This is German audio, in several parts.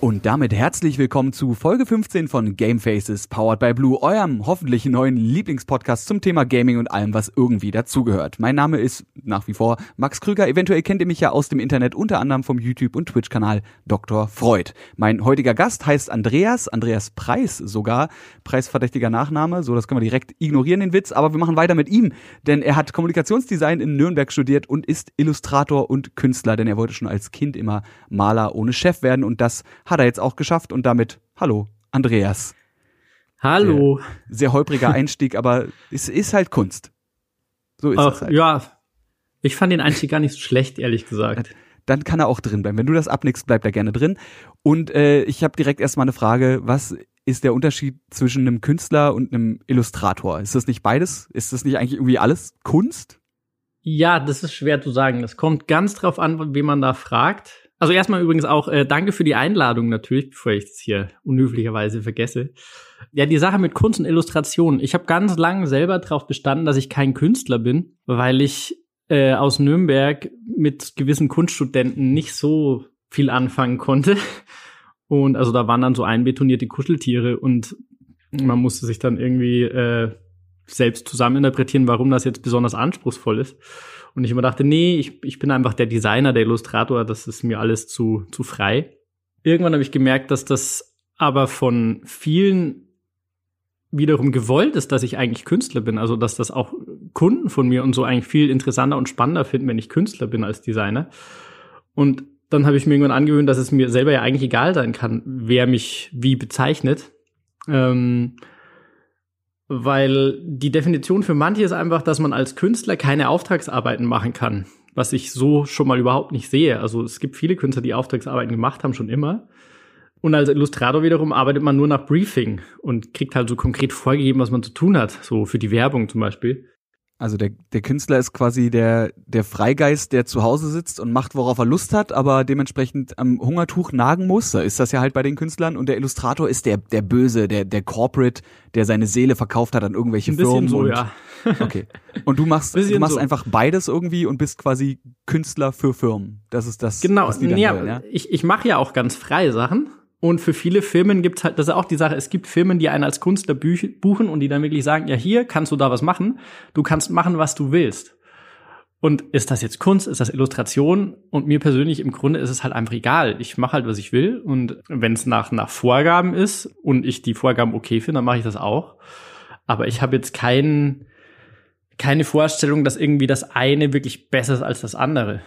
Und damit herzlich willkommen zu Folge 15 von Game Faces Powered by Blue, eurem hoffentlich neuen Lieblingspodcast zum Thema Gaming und allem, was irgendwie dazugehört. Mein Name ist nach wie vor Max Krüger. Eventuell kennt ihr mich ja aus dem Internet, unter anderem vom YouTube- und Twitch-Kanal Dr. Freud. Mein heutiger Gast heißt Andreas, Andreas Preis sogar, preisverdächtiger Nachname, so das können wir direkt ignorieren, den Witz, aber wir machen weiter mit ihm, denn er hat Kommunikationsdesign in Nürnberg studiert und ist Illustrator und Künstler, denn er wollte schon als Kind immer Maler ohne Chef werden und das hat er jetzt auch geschafft und damit hallo, Andreas. Hallo. Sehr, sehr holpriger Einstieg, aber es ist halt Kunst. So ist Ach, es halt. Ja, ich fand den Einstieg gar nicht so schlecht, ehrlich gesagt. Dann kann er auch drin bleiben. Wenn du das abnickst, bleibt er gerne drin. Und äh, ich habe direkt erstmal eine Frage, was ist der Unterschied zwischen einem Künstler und einem Illustrator? Ist das nicht beides? Ist das nicht eigentlich irgendwie alles Kunst? Ja, das ist schwer zu sagen. Das kommt ganz drauf an, wie man da fragt. Also erstmal übrigens auch äh, danke für die Einladung natürlich, bevor ich es hier unhöflicherweise vergesse. Ja, die Sache mit Kunst und Illustration. Ich habe ganz lange selber darauf bestanden, dass ich kein Künstler bin, weil ich äh, aus Nürnberg mit gewissen Kunststudenten nicht so viel anfangen konnte. Und also da waren dann so einbetonierte Kuscheltiere und man musste sich dann irgendwie äh, selbst zusammeninterpretieren, warum das jetzt besonders anspruchsvoll ist. Und ich immer dachte, nee, ich, ich bin einfach der Designer, der Illustrator, das ist mir alles zu, zu frei. Irgendwann habe ich gemerkt, dass das aber von vielen wiederum gewollt ist, dass ich eigentlich Künstler bin. Also, dass das auch Kunden von mir und so eigentlich viel interessanter und spannender finden, wenn ich Künstler bin als Designer. Und dann habe ich mir irgendwann angewöhnt, dass es mir selber ja eigentlich egal sein kann, wer mich wie bezeichnet. Ähm, weil die Definition für manche ist einfach, dass man als Künstler keine Auftragsarbeiten machen kann, was ich so schon mal überhaupt nicht sehe. Also es gibt viele Künstler, die Auftragsarbeiten gemacht haben, schon immer. Und als Illustrator wiederum arbeitet man nur nach Briefing und kriegt halt so konkret vorgegeben, was man zu tun hat, so für die Werbung zum Beispiel. Also der, der Künstler ist quasi der, der Freigeist, der zu Hause sitzt und macht, worauf er Lust hat, aber dementsprechend am Hungertuch nagen muss. Da ist das ja halt bei den Künstlern. Und der Illustrator ist der, der Böse, der, der Corporate, der seine Seele verkauft hat an irgendwelche Ein Firmen. so, und, ja. Okay. Und du machst, du machst so. einfach beides irgendwie und bist quasi Künstler für Firmen. Das ist das, genau. was die dann ja, wollen, ja? Ich, ich mache ja auch ganz freie Sachen. Und für viele Firmen gibt's halt, das ist auch die Sache, es gibt Firmen, die einen als Künstler buchen und die dann wirklich sagen, ja, hier kannst du da was machen, du kannst machen, was du willst. Und ist das jetzt Kunst, ist das Illustration? Und mir persönlich im Grunde ist es halt einfach egal. Ich mache halt, was ich will. Und wenn es nach, nach Vorgaben ist und ich die Vorgaben okay finde, dann mache ich das auch. Aber ich habe jetzt kein, keine Vorstellung, dass irgendwie das eine wirklich besser ist als das andere.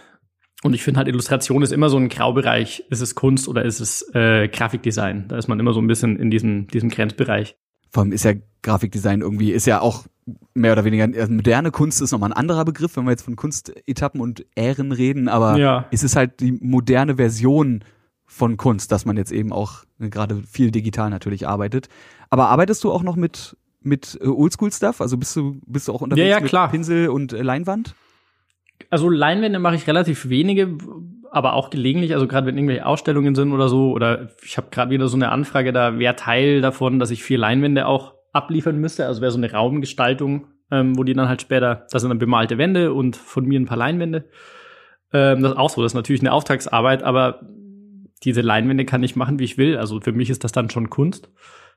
Und ich finde halt, Illustration ist immer so ein Graubereich. Ist es Kunst oder ist es äh, Grafikdesign? Da ist man immer so ein bisschen in diesem, diesem Grenzbereich. Vor allem ist ja Grafikdesign irgendwie, ist ja auch mehr oder weniger, also moderne Kunst ist nochmal ein anderer Begriff, wenn wir jetzt von Kunstetappen und Ähren reden, aber ja. es ist halt die moderne Version von Kunst, dass man jetzt eben auch gerade viel digital natürlich arbeitet. Aber arbeitest du auch noch mit, mit äh, Oldschool-Stuff? Also bist du, bist du auch unterwegs ja, ja, klar. mit Pinsel und äh, Leinwand? Also Leinwände mache ich relativ wenige, aber auch gelegentlich, also gerade wenn irgendwelche Ausstellungen sind oder so, oder ich habe gerade wieder so eine Anfrage, da wäre Teil davon, dass ich vier Leinwände auch abliefern müsste. Also wäre so eine Raumgestaltung, ähm, wo die dann halt später, das sind dann bemalte Wände und von mir ein paar Leinwände. Ähm, das ist auch so, das ist natürlich eine Auftragsarbeit, aber diese Leinwände kann ich machen, wie ich will. Also für mich ist das dann schon Kunst.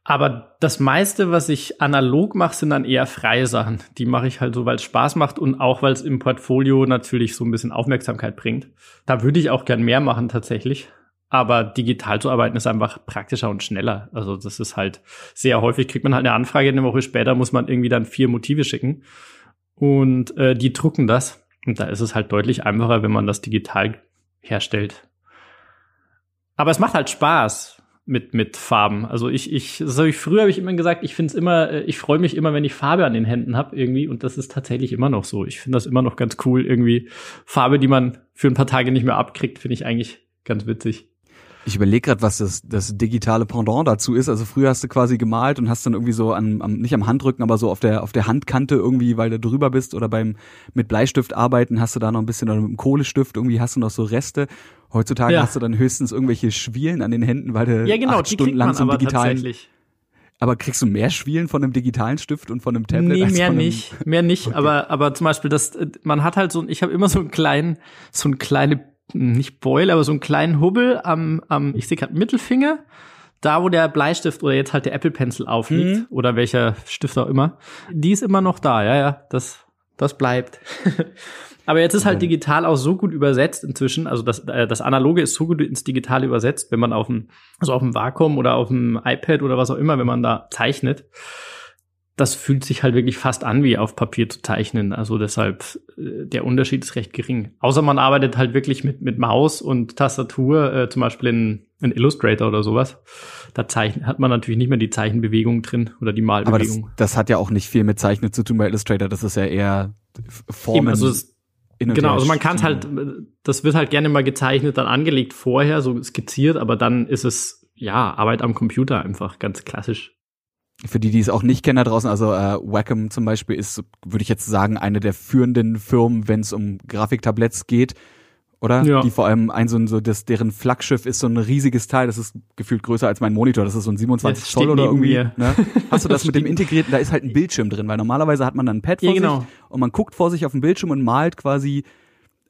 Aber das meiste, was ich analog mache, sind dann eher freie Sachen. Die mache ich halt so, weil es Spaß macht und auch, weil es im Portfolio natürlich so ein bisschen Aufmerksamkeit bringt. Da würde ich auch gern mehr machen tatsächlich. Aber digital zu arbeiten ist einfach praktischer und schneller. Also das ist halt sehr häufig, kriegt man halt eine Anfrage, eine Woche später muss man irgendwie dann vier Motive schicken. Und äh, die drucken das. Und da ist es halt deutlich einfacher, wenn man das digital herstellt. Aber es macht halt Spaß mit, mit Farben. Also ich, ich, das habe ich früher habe ich immer gesagt, ich finde es immer, äh, ich freue mich immer, wenn ich Farbe an den Händen habe irgendwie und das ist tatsächlich immer noch so. Ich finde das immer noch ganz cool irgendwie. Farbe, die man für ein paar Tage nicht mehr abkriegt, finde ich eigentlich ganz witzig. Ich überlege gerade, was das, das digitale Pendant dazu ist. Also früher hast du quasi gemalt und hast dann irgendwie so an, am, nicht am Handrücken, aber so auf der, auf der Handkante irgendwie, weil du drüber bist oder beim mit Bleistift arbeiten, hast du da noch ein bisschen oder mit dem Kohlestift irgendwie hast du noch so Reste. Heutzutage ja. hast du dann höchstens irgendwelche Schwielen an den Händen, weil du ja, genau, acht Stunden lang zum digitalen. Aber kriegst du mehr Schwielen von einem digitalen Stift und von einem Tablet? Nee, mehr nicht, mehr nicht. Okay. Aber aber zum Beispiel das, äh, man hat halt so, ich habe immer so einen kleinen, so einen kleine, nicht Beul, aber so einen kleinen Hubbel am, am, ich sehe gerade Mittelfinger, da wo der Bleistift oder jetzt halt der Apple Pencil aufliegt Mhm. oder welcher Stift auch immer, die ist immer noch da. Ja, ja, das das bleibt. Aber jetzt ist halt digital auch so gut übersetzt inzwischen, also das, äh, das Analoge ist so gut ins Digitale übersetzt, wenn man auf dem, also auf dem Vakuum oder auf dem iPad oder was auch immer, wenn man da zeichnet, das fühlt sich halt wirklich fast an, wie auf Papier zu zeichnen. Also deshalb, äh, der Unterschied ist recht gering. Außer man arbeitet halt wirklich mit, mit Maus und Tastatur, äh, zum Beispiel in, in Illustrator oder sowas. Da zeichnet, hat man natürlich nicht mehr die Zeichenbewegung drin oder die Aber das, Malbewegung. das hat ja auch nicht viel mit Zeichnen zu tun bei Illustrator. Das ist ja eher Formen. Eben, also es, Genau, also man kann es halt, das wird halt gerne mal gezeichnet, dann angelegt vorher, so skizziert, aber dann ist es, ja, Arbeit am Computer einfach, ganz klassisch. Für die, die es auch nicht kennen da draußen, also äh, Wacom zum Beispiel ist, würde ich jetzt sagen, eine der führenden Firmen, wenn es um Grafiktabletts geht, oder? Ja. Die vor allem ein so ein so das deren Flaggschiff ist so ein riesiges Teil, das ist gefühlt größer als mein Monitor, das ist so ein 27 Jetzt Zoll oder irgendwie. mir. Ne? Hast du das Das mit dem integrierten? Da ist halt ein Bildschirm drin, weil normalerweise hat man dann ein Pad vor Ja, sich genau. und man guckt vor sich auf dem Bildschirm und malt quasi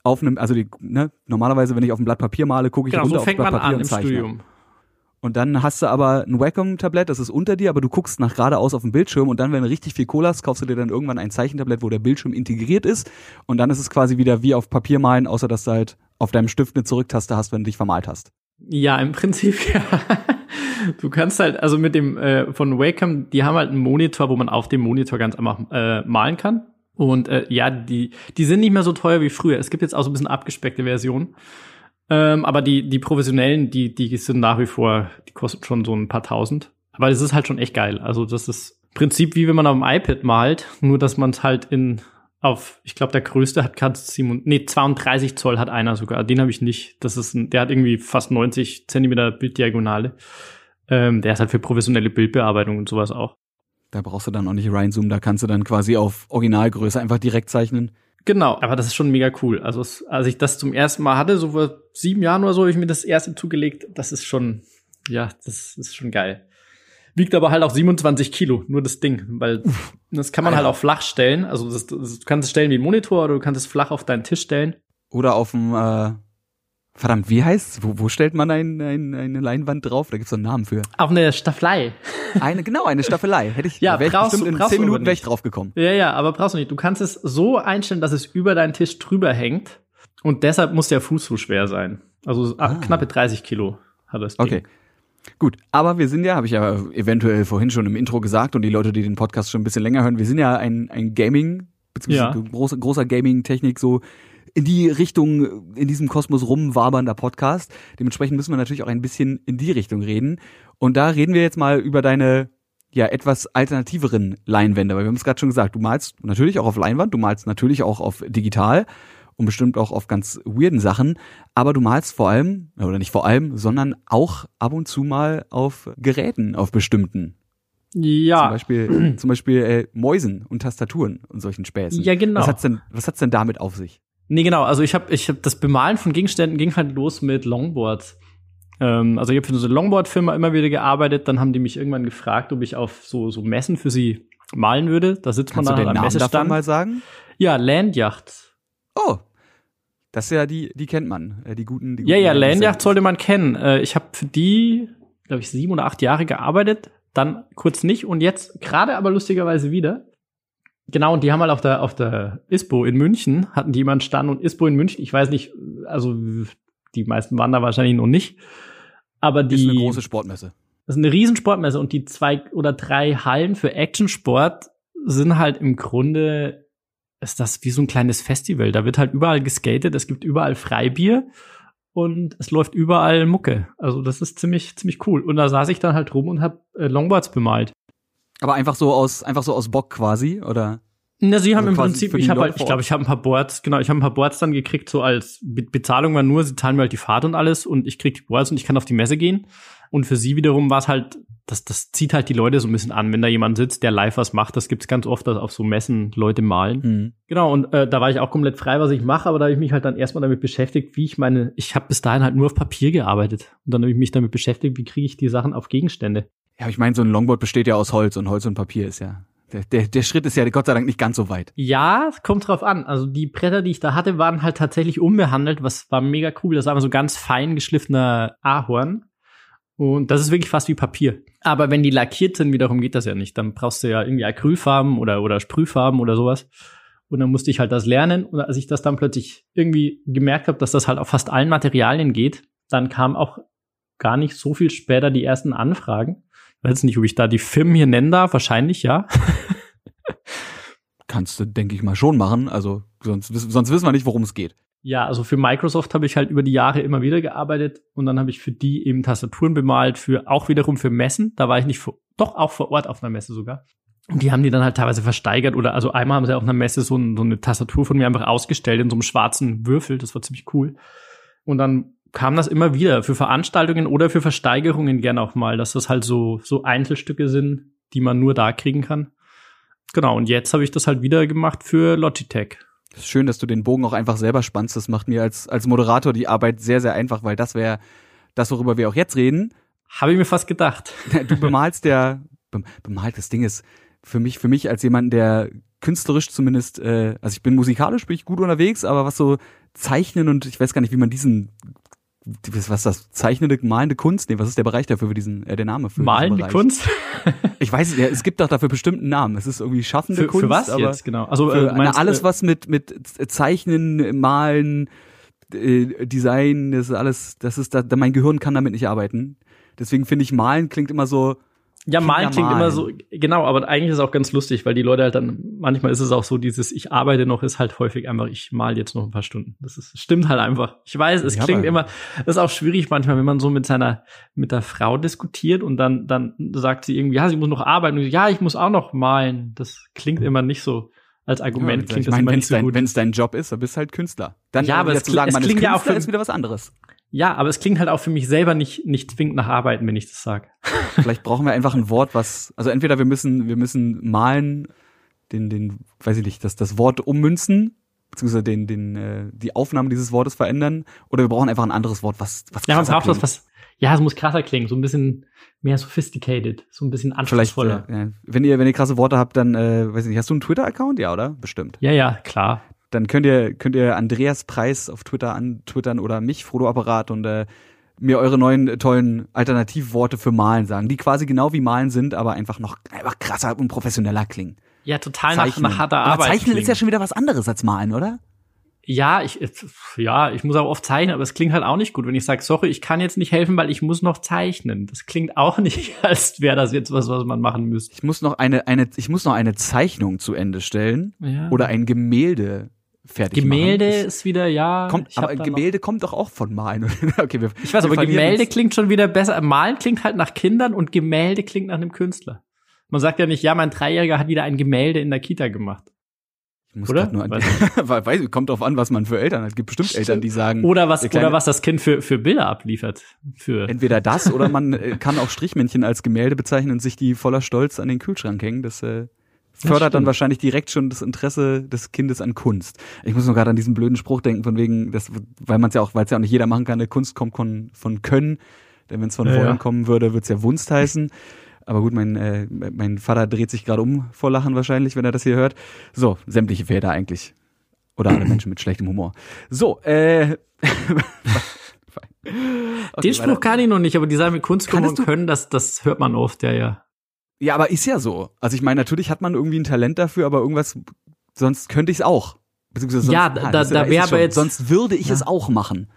auf einem, also die, ne, normalerweise, wenn ich auf ein Blatt Papier male, gucke ich Genau, runter so fängt Blatt man Papier an und im zeichne. Studium. Und dann hast du aber ein Wacom-Tablett, das ist unter dir, aber du guckst nach geradeaus auf dem Bildschirm und dann, wenn du richtig viel Kohle hast, kaufst du dir dann irgendwann ein Zeichentablett, wo der Bildschirm integriert ist und dann ist es quasi wieder wie auf Papier malen, außer dass du halt auf deinem Stift eine Zurücktaste hast, wenn du dich vermalt hast. Ja, im Prinzip, ja. Du kannst halt, also mit dem äh, von Wacom, die haben halt einen Monitor, wo man auf dem Monitor ganz einfach äh, malen kann. Und äh, ja, die, die sind nicht mehr so teuer wie früher. Es gibt jetzt auch so ein bisschen abgespeckte Versionen. Ähm, aber die, die professionellen, die, die sind nach wie vor, die kosten schon so ein paar tausend. Aber das ist halt schon echt geil. Also das ist im Prinzip wie wenn man auf dem iPad malt, nur dass man es halt in auf, ich glaube, der größte hat gerade nee, 32 Zoll hat einer sogar. Den habe ich nicht. Das ist ein, der hat irgendwie fast 90 Zentimeter Bilddiagonale. Ähm, der ist halt für professionelle Bildbearbeitung und sowas auch. Da brauchst du dann auch nicht reinzoomen, da kannst du dann quasi auf Originalgröße einfach direkt zeichnen. Genau, aber das ist schon mega cool. Also als ich das zum ersten Mal hatte, so vor sieben Jahren oder so, habe ich mir das erste zugelegt. Das ist schon, ja, das ist schon geil. Wiegt aber halt auch 27 Kilo, nur das Ding, weil das kann man halt auch flach stellen. Also das, das, du kannst es stellen wie ein Monitor oder du kannst es flach auf deinen Tisch stellen. Oder auf dem, äh, verdammt, wie heißt's? Wo, wo stellt man ein, ein, eine Leinwand drauf? Da gibt's so einen Namen für. Auf eine Staffelei. Eine, genau, eine Staffelei. Hätte ich, Ja, wäre ich brauchst bestimmt in zehn Minuten wäre ich nicht. drauf gekommen. Ja, ja, aber brauchst du nicht. Du kannst es so einstellen, dass es über deinen Tisch drüber hängt. Und deshalb muss der Fuß so schwer sein. Also Ah. knappe 30 Kilo hat das Ding. Okay. Gut, aber wir sind ja, habe ich ja eventuell vorhin schon im Intro gesagt und die Leute, die den Podcast schon ein bisschen länger hören, wir sind ja ein, ein Gaming, beziehungsweise Ja. großer, großer Gaming-Technik, so in die Richtung, in diesem Kosmos rumwabernder Podcast. Dementsprechend müssen wir natürlich auch ein bisschen in die Richtung reden. Und da reden wir jetzt mal über deine ja etwas alternativeren Leinwände, weil wir haben es gerade schon gesagt, du malst natürlich auch auf Leinwand, du malst natürlich auch auf digital und bestimmt auch auf ganz weirden Sachen, aber du malst vor allem, oder nicht vor allem, sondern auch ab und zu mal auf Geräten, auf bestimmten. Zum Ja, Beispiel, zum Beispiel äh, Mäusen und Tastaturen und solchen Späßen. Ja, genau. Was hat's denn, was hat's denn damit auf sich? Nee, genau. Also ich habe ich hab das Bemalen von Gegenständen ging halt los mit Longboards. Ähm, also ich habe für so eine Longboard-Firma immer wieder gearbeitet. Dann haben die mich irgendwann gefragt, ob ich auf so, so Messen für sie malen würde. Da sitzt Kannst man dann am Namen davon Messestand. mal sagen? Ja, Landjacht. Oh, das ist ja die, die kennt man, äh, die guten. Die Ja, guten ja, Landjacht Landjacht sollte man kennen. Äh, ich habe für die, glaube ich, sieben oder acht Jahre gearbeitet, dann kurz nicht und jetzt gerade aber lustigerweise wieder. Genau, und die haben halt auf der, auf der ISPO in München, hatten die jemanden stand und ISPO in München, ich weiß nicht, also die meisten waren da wahrscheinlich noch nicht, aber die, Ist eine große Sportmesse. das ist eine riesen Sportmesse und die zwei oder drei Hallen für Actionsport sind halt im Grunde, ist das wie so ein kleines Festival. Da wird halt überall geskatet, es gibt überall Freibier und es läuft überall Mucke. Also das ist ziemlich, ziemlich cool. Und da saß ich dann halt rum und hab äh, Longboards bemalt. Aber einfach so aus, einfach so aus Bock quasi, oder? Na, sie haben Also im Prinzip, ich habe halt, ich glaube, ich habe ein paar Boards, genau, ich habe ein paar Boards dann gekriegt, so als Be Bezahlung war nur, sie zahlen mir halt die Fahrt und alles und ich krieg die Boards und ich kann auf die Messe gehen. Und für sie wiederum war es halt, das, das zieht halt die Leute so ein bisschen an, wenn da jemand sitzt, der live was macht. Das gibt's ganz oft, dass auf so Messen Leute malen. Hm. Genau, und äh, da war ich auch komplett frei, was ich mache, aber da habe ich mich halt dann erstmal damit beschäftigt, wie ich meine, ich habe bis dahin halt nur auf Papier gearbeitet. Und dann habe ich mich damit beschäftigt, wie kriege ich die Sachen auf Gegenstände. Ja, ich meine, so ein Longboard besteht ja aus Holz und Holz und Papier ist ja. Der, der, der Schritt ist ja Gott sei Dank nicht ganz so weit. Ja, es kommt drauf an. Also die Bretter, die ich da hatte, waren halt tatsächlich unbehandelt, was war mega cool. Das war so ganz fein geschliffener Ahorn. Und das ist wirklich fast wie Papier. Aber wenn die lackiert sind, wiederum geht das ja nicht. Dann brauchst du ja irgendwie Acrylfarben oder, oder Sprühfarben oder sowas. Und dann musste ich halt das lernen. Und als ich das dann plötzlich irgendwie gemerkt habe, dass das halt auf fast allen Materialien geht, dann kam auch gar nicht so viel später die ersten Anfragen. Weiß nicht, ob ich da die Firmen hier nennen darf. Wahrscheinlich ja. Kannst du, denke ich mal, schon machen. Also sonst, sonst wissen wir nicht, worum es geht. Ja, also für Microsoft habe ich halt über die Jahre immer wieder gearbeitet und dann habe ich für die eben Tastaturen bemalt, für auch wiederum für Messen. Da war ich nicht vor, doch auch vor Ort auf einer Messe sogar. Und die haben die dann halt teilweise versteigert oder also einmal haben sie auf einer Messe so, ein, so eine Tastatur von mir einfach ausgestellt in so einem schwarzen Würfel. Das war ziemlich cool. Und dann kam das immer wieder für Veranstaltungen oder für Versteigerungen gern auch mal, dass das halt so, so Einzelstücke sind, die man nur da kriegen kann. Genau, und jetzt habe ich das halt wieder gemacht für Logitech. Es ist schön, dass du den Bogen auch einfach selber spannst. Das macht mir als, als Moderator die Arbeit sehr, sehr einfach, weil das wäre das, worüber wir auch jetzt reden. Habe ich mir fast gedacht. Du bemalst der, bemalt, das Ding ist, für mich, für mich als jemand, der künstlerisch zumindest, äh, also ich bin musikalisch, bin ich gut unterwegs, aber was so Zeichnen und ich weiß gar nicht, wie man diesen was ist das? Zeichnende, malende Kunst? Nee, was ist der Bereich dafür für diesen, äh, der Name für Malende Kunst? ich weiß, ja, es gibt doch dafür bestimmten Namen. Es ist irgendwie schaffende für, Kunst. Für was aber jetzt, genau? Also, für, äh, meinst, alles, was mit, mit Zeichnen, Malen, äh, Design, das ist alles, das ist, da, mein Gehirn kann damit nicht arbeiten. Deswegen finde ich, Malen klingt immer so, ja, malen klingt malen. immer so, genau, aber eigentlich ist es auch ganz lustig, weil die Leute halt dann, manchmal ist es auch so, dieses Ich arbeite noch, ist halt häufig einfach, ich mal jetzt noch ein paar Stunden. Das ist, stimmt halt einfach. Ich weiß, es ja, klingt immer, das ist auch schwierig manchmal, wenn man so mit seiner, mit der Frau diskutiert und dann, dann sagt sie irgendwie, ja, sie muss noch arbeiten. Und ich, ja, ich muss auch noch malen. Das klingt immer nicht so als Argument ja, klingt ich das mein, immer nicht so dein, gut. Wenn es dein Job ist, dann bist du halt Künstler. Dann ja, aber es, zu sagen, es man klingt ist ja auch für, ist wieder was anderes. Ja, aber es klingt halt auch für mich selber nicht, nicht zwingend nach Arbeiten, wenn ich das sage. Vielleicht brauchen wir einfach ein Wort, was, also entweder wir müssen, wir müssen malen, den, den, weiß ich nicht, das, das Wort ummünzen, beziehungsweise den, den, äh, die Aufnahme dieses Wortes verändern, oder wir brauchen einfach ein anderes Wort, was, was Ja, man braucht was, was, ja, es muss krasser klingen, so ein bisschen mehr sophisticated, so ein bisschen anspruchsvoller. Vielleicht, äh, wenn ihr, wenn ihr krasse Worte habt, dann, äh, weiß ich nicht, hast du einen Twitter-Account? Ja, oder? Bestimmt. Ja, ja, klar dann könnt ihr, könnt ihr Andreas Preis auf Twitter antwittern oder mich, Frodo Apparat, und äh, mir eure neuen äh, tollen Alternativworte für Malen sagen, die quasi genau wie Malen sind, aber einfach noch einfach krasser und professioneller klingen. Ja, total nach, nach harter aber Arbeit. Zeichnen ist ja schon wieder was anderes als Malen, oder? Ja, ich, ja, ich muss auch oft zeichnen, aber es klingt halt auch nicht gut, wenn ich sage, sorry, ich kann jetzt nicht helfen, weil ich muss noch zeichnen. Das klingt auch nicht, als wäre das jetzt was, was man machen müsste. Ich muss noch eine, eine, ich muss noch eine Zeichnung zu Ende stellen Ja. oder ein Gemälde fertig Gemälde machen. ist wieder, ja. kommt, ich aber Gemälde kommt doch auch von Malen. okay, wir, Ich weiß, aber Gemälde uns. klingt schon wieder besser. Malen klingt halt nach Kindern und Gemälde klingt nach einem Künstler. Man sagt ja nicht, ja, mein Dreijähriger hat wieder ein Gemälde in der Kita gemacht. Ich muss Oder? Nur an, Weiß weiß, kommt drauf an, was man für Eltern hat. Es gibt bestimmt Eltern, die sagen, Oder was, oder was das Kind für, für Bilder abliefert. Für, entweder das oder man äh, kann auch Strichmännchen als Gemälde bezeichnen und sich die voller Stolz an den Kühlschrank hängen. Das äh, fördert dann wahrscheinlich direkt schon das Interesse des Kindes an Kunst. Ich muss nur gerade an diesen blöden Spruch denken, von wegen, das, weil man es ja auch, weil es ja auch nicht jeder machen kann, eine Kunst kommt von, von Können. Denn wenn es von Ja, Wollen ja. kommen würde, wird's ja Wunst heißen. Aber gut, mein, äh, mein Vater dreht sich gerade um vor Lachen wahrscheinlich, wenn er das hier hört. So, sämtliche Väter eigentlich. Oder alle Menschen mit schlechtem Humor. So, äh. Okay, Den Spruch kann ich noch nicht, aber die sagen mit Kunst kommen können, das, das hört man oft, ja, ja. Ja, aber ist ja so. Also ich meine, natürlich hat man irgendwie ein Talent dafür, aber irgendwas, sonst könnte ich es auch. Beziehungsweise sonst, Ja, da- das- da ist wär es aber jetzt- Sonst würde ich Ja. es auch machen.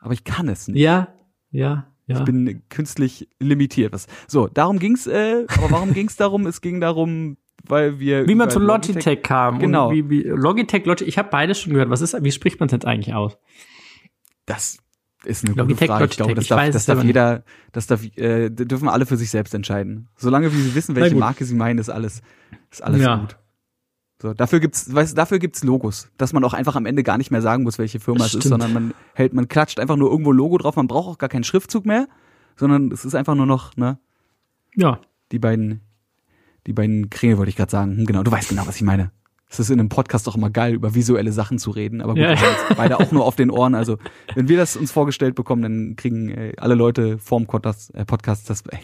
Aber ich kann es nicht. Ja, ja, ja. Ich bin künstlich limitiert. Was? So, darum ging's. Äh, aber warum ging's darum? Es ging darum, weil wir wie man zu Logitech, kam. Genau. Wie, wie, Logitech, Logitech, ich habe beides schon gehört. Was ist, wie spricht man es jetzt eigentlich aus? Das ist eine gute Frage. Ich glaube, das darf, das es darf jeder, das darf, äh, dürfen alle für sich selbst entscheiden. Solange wie sie wissen, welche. Marke sie meinen, ist alles, ist alles Ja. gut. So, dafür gibt's, weißt, dafür gibt's Logos, dass man auch einfach am Ende gar nicht mehr sagen muss, welche Firma es ist, Stimmt. sondern man hält, man klatscht einfach nur irgendwo Logo drauf. Man braucht auch gar keinen Schriftzug mehr, sondern es ist einfach nur noch, ne, Ja. die beiden, die beiden Krähe wollte ich gerade sagen. Hm, genau, du weißt genau, was ich meine. Es ist in einem Podcast doch immer geil, über visuelle Sachen zu reden, aber gut, Ja. beide auch nur auf den Ohren. Also, wenn wir das uns vorgestellt bekommen, dann kriegen äh, alle Leute vorm Podcast, äh, Podcast das. Äh,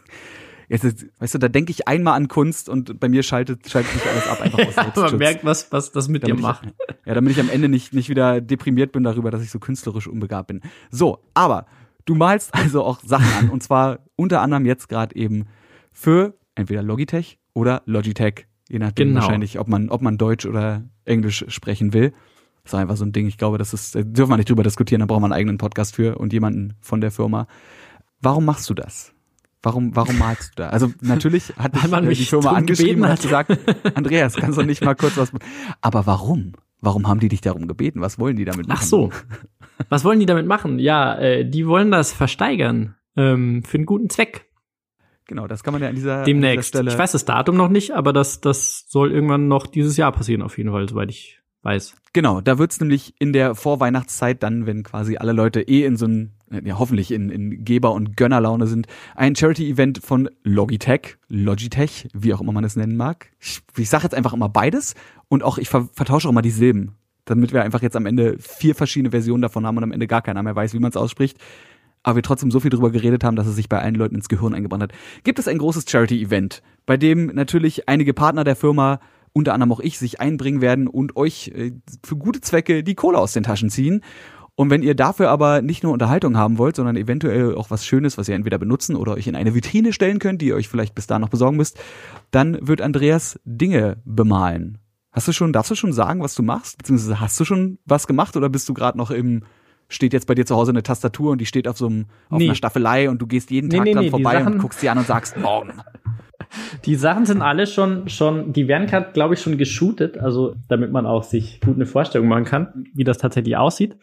Jetzt, ist- weißt du, da denke ich einmal an Kunst und bei mir schaltet, schaltet sich alles ab einfach aus Man Selbstschutz. merkt, was, was das mit dir damit macht. Ich, ja, damit ich am Ende nicht, nicht wieder deprimiert bin darüber, dass ich so künstlerisch unbegabt bin. So, aber du malst also auch Sachen an und zwar unter anderem jetzt gerade eben für entweder Logitech oder Logitech, je nachdem Genau. wahrscheinlich, ob man, ob man Deutsch oder Englisch sprechen will. Das ist einfach so ein Ding. Ich glaube, das ist, da dürfen wir nicht drüber diskutieren, da braucht man einen eigenen Podcast für und jemanden von der Firma. Warum machst du das? Warum, warum malst du da? Also natürlich hat dich, man mich die Firma angeschrieben und hat gesagt, Andreas, kannst du nicht mal kurz was. Aber warum? Warum haben die dich darum gebeten? Was wollen die damit machen? Ach so. Was wollen die damit machen? Ja, äh, die wollen das versteigern. Ähm, für einen guten Zweck. Genau, das kann man ja an dieser, an dieser Demnächst. Ich weiß das Datum noch nicht, aber das, das soll irgendwann noch dieses Jahr passieren, auf jeden Fall, soweit ich weiß. Genau, da wird's nämlich in der Vorweihnachtszeit dann, wenn quasi alle Leute eh in so ein, ja hoffentlich in, in Geber- und Gönnerlaune sind, ein Charity-Event von Logitech, Logitech, wie auch immer man es nennen mag. Ich, ich sage jetzt einfach immer beides und auch ich ver vertausche auch immer die Silben, damit wir einfach jetzt am Ende vier verschiedene Versionen davon haben und am Ende gar keiner mehr weiß, wie man es ausspricht. Aber wir trotzdem so viel drüber geredet haben, dass es sich bei allen Leuten ins Gehirn eingebrannt hat. Gibt es ein großes Charity-Event, bei dem natürlich einige Partner der Firma unter anderem auch ich, sich einbringen werden und euch äh, für gute Zwecke die Kohle aus den Taschen ziehen. Und wenn ihr dafür aber nicht nur Unterhaltung haben wollt, sondern eventuell auch was Schönes, was ihr entweder benutzen oder euch in eine Vitrine stellen könnt, die ihr euch vielleicht bis da noch besorgen müsst, dann wird Andreas Dinge bemalen. Hast du schon, darfst du schon sagen, was du machst? Beziehungsweise hast du schon was gemacht oder bist du gerade noch im, steht jetzt bei dir zu Hause eine Tastatur und die steht auf so einem, auf Nee. einer Staffelei und du gehst jeden Tag nee, dran nee, die vorbei und guckst sie an und sagst, morgen. Die Sachen sind alle schon, schon, die werden gerade, glaube ich, schon geshootet, also damit man auch sich gut eine Vorstellung machen kann, wie das tatsächlich aussieht.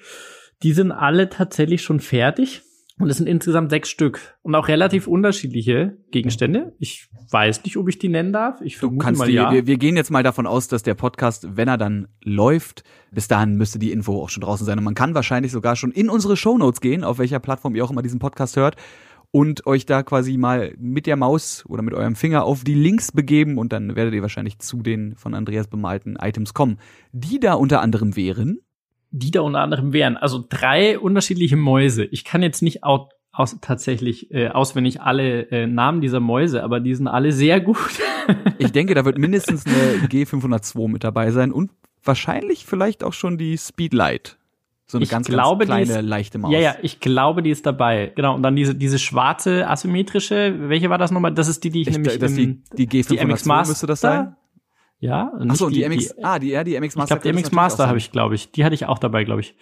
Die sind alle tatsächlich schon fertig und es sind insgesamt sechs Stück und auch relativ unterschiedliche Gegenstände. Ich weiß nicht, ob ich die nennen darf. Ich Du kannst mal die, ja. wir, wir gehen jetzt mal davon aus, dass der Podcast, wenn er dann läuft, bis dahin müsste die Info auch schon draußen sein. Und man kann wahrscheinlich sogar schon in unsere Shownotes gehen, auf welcher Plattform ihr auch immer diesen Podcast hört, und euch da quasi mal mit der Maus oder mit eurem Finger auf die Links begeben und dann werdet ihr wahrscheinlich zu den von Andreas bemalten Items kommen. Die da unter anderem wären. Die da unter anderem wären. Also drei unterschiedliche Mäuse. Ich kann jetzt nicht au aus, tatsächlich äh, auswendig alle äh, Namen dieser Mäuse, aber die sind alle sehr gut. Ich denke, da wird mindestens eine G502 mit dabei sein und wahrscheinlich vielleicht auch schon die Speedlight. So eine Ich ganz, glaube, die ganz kleine, ist- leichte Maus. Ja, ja, ich glaube, die ist dabei. Genau. Und dann diese, diese schwarze asymmetrische, welche war das nochmal? Das ist die, die ich, Ich, nämlich das die, im, die G502 MX Master müsste das sein? Ja, Ach so, und die, MX, ah, die, ja, die MX Ich Master. glaube, die MX Master habe ich, glaube ich. Die hatte ich auch dabei, glaube ich.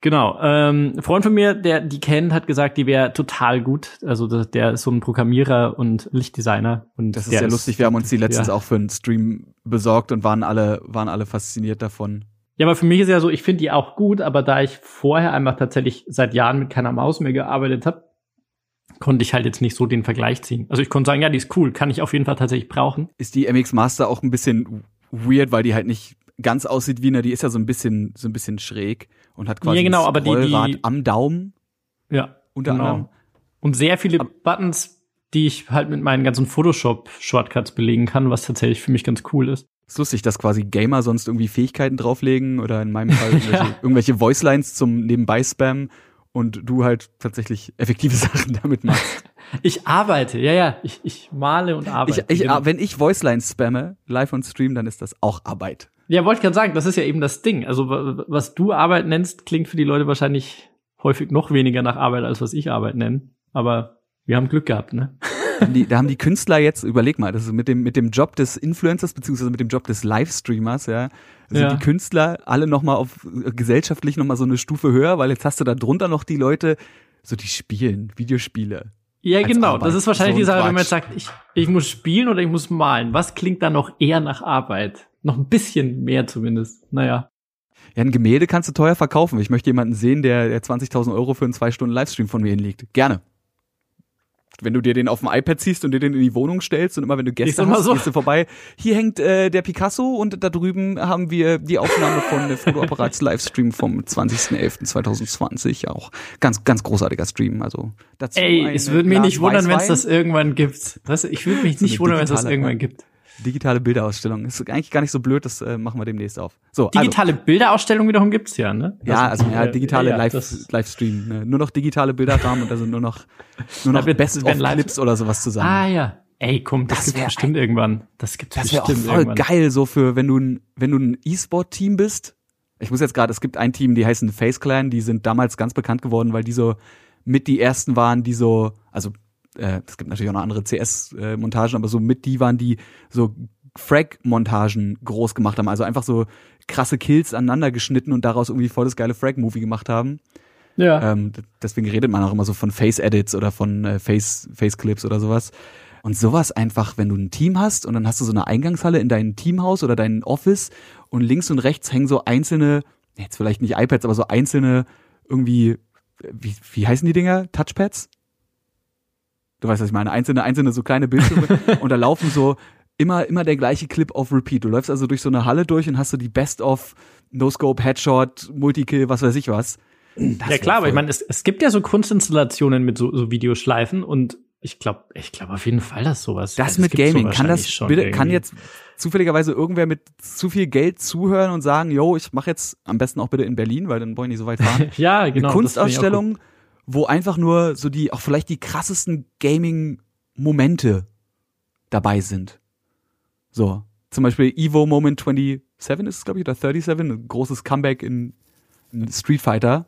Genau. Ähm, ein Freund von mir, der die kennt, hat gesagt, die wäre total gut. Also der, der ist so ein Programmierer und Lichtdesigner. Und Das ist ja lustig. Wir haben uns die letztens ja. auch für einen Stream besorgt und waren alle, waren alle fasziniert davon. Ja, aber für mich ist ja so, ich finde die auch gut, aber da ich vorher einfach tatsächlich seit Jahren mit keiner Maus mehr gearbeitet habe, konnte ich halt jetzt nicht so den Vergleich ziehen. Also ich konnte sagen, ja, die ist cool, kann ich auf jeden Fall tatsächlich brauchen. Ist die MX Master auch ein bisschen weird, weil die halt nicht ganz aussieht wie eine, die ist ja so ein bisschen, so ein bisschen schräg und hat quasi Ja, genau, ein aber die- die- am Daumen Ja, unter genau. anderem. Und sehr viele Buttons, die ich halt mit meinen ganzen Photoshop-Shortcuts belegen kann, was tatsächlich für mich ganz cool ist. Ist lustig, dass quasi Gamer sonst irgendwie Fähigkeiten drauflegen oder in meinem Fall irgendwelche, Ja. irgendwelche Voicelines zum nebenbei spammen und du halt tatsächlich effektive Sachen damit machst. Ich arbeite, ja, ja, ich, ich male und Ich, arbeite. ich, genau. Wenn ich Voicelines spamme, live on Stream, dann ist das auch Arbeit. Ja, wollte ich gerade sagen, das ist ja eben das Ding. Also wa- was du Arbeit nennst, klingt für die Leute wahrscheinlich häufig noch weniger nach Arbeit, als was ich Arbeit nenne. Aber wir haben Glück gehabt, ne? Da haben die, da haben die Künstler jetzt, überleg mal, das ist mit dem, mit dem Job des Influencers, beziehungsweise mit dem Job des Livestreamers, ja, sind Ja. die Künstler alle nochmal auf äh, gesellschaftlich nochmal so eine Stufe höher, weil jetzt hast du da drunter noch die Leute, so die spielen, Videospiele. Ja, genau. Arbeit. Das ist wahrscheinlich So die Sache, wenn man Quatsch. jetzt sagt, ich, ich muss spielen oder ich muss malen. Was klingt da noch eher nach Arbeit? Noch ein bisschen mehr zumindest. Naja. Ja, ein Gemälde kannst du teuer verkaufen. Ich möchte jemanden sehen, der, der 20.000 Euro für einen zwei Stunden Livestream von mir hinlegt. Gerne. Wenn du dir den auf dem iPad ziehst und dir den in die Wohnung stellst und immer wenn du Gäste hast, so. gehst du vorbei. Hier hängt äh, der Picasso und da drüben haben wir die Aufnahme von der Fotoapparats Livestream vom 20.11.2020. Auch ganz, ganz großartiger Stream. Also dazu Ey, es würde mich nicht wundern, wenn es das irgendwann gibt. Das, ich würde mich nicht wundern, wenn es das irgendwann gibt. Digitale Bilderausstellung. Ist eigentlich gar nicht so blöd, das äh, machen wir demnächst auf. So, digitale also. Bilderausstellung wiederum gibt's ja, ne? Ja, also ja, digitale ja, Live, Livestream. Ne? Nur noch digitale Bilderrahmen und da sind nur noch, nur noch Best of Clips oder sowas zusammen. Ah ja. Ey, komm, das, das gibt's bestimmt irgendwann. Das gibt's das bestimmt auch voll irgendwann. geil, so für, wenn du ein, wenn du ein E-Sport-Team bist. Ich muss jetzt gerade, es gibt ein Team, die heißen Face Clan, die sind damals ganz bekannt geworden, weil die so mit die ersten waren, die so, also äh, es gibt natürlich auch noch andere CS-Montagen, aber so mit die waren, die so Frag-Montagen groß gemacht haben. Also einfach so krasse Kills aneinander geschnitten und daraus irgendwie voll das geile Frag-Movie gemacht haben. Ja. Ähm, deswegen redet man auch immer so von Face-Edits oder von äh, Face, Face-Clips oder sowas. Und sowas einfach, wenn du ein Team hast und dann hast du so eine Eingangshalle in deinem Teamhaus oder dein Office und links und rechts hängen so einzelne, jetzt vielleicht nicht iPads, aber so einzelne irgendwie, wie, wie heißen die Dinger? Touchpads? Du weißt, was ich meine. Einzelne, einzelne so kleine Bildschirme und da laufen so immer, immer der gleiche Clip auf Repeat. Du läufst also durch so eine Halle durch und hast so die Best of No-Scope, Headshot, Multikill, was weiß ich was. Das ja klar, aber ich meine, es, es gibt ja so Kunstinstallationen mit so, so Videoschleifen und ich glaube, ich glaube auf jeden Fall, dass sowas. Das also mit Gaming kann das bitte irgendwie. kann jetzt zufälligerweise irgendwer mit zu viel Geld zuhören und sagen, yo, ich mache jetzt am besten auch bitte in Berlin, weil dann wollen die so weit fahren. ja, genau. Eine Kunstausstellung, wo einfach nur so die auch vielleicht die krassesten Gaming Momente dabei sind. So, zum Beispiel Evo Moment 27 ist es, glaube ich, oder 37, ein großes Comeback in, in Street Fighter.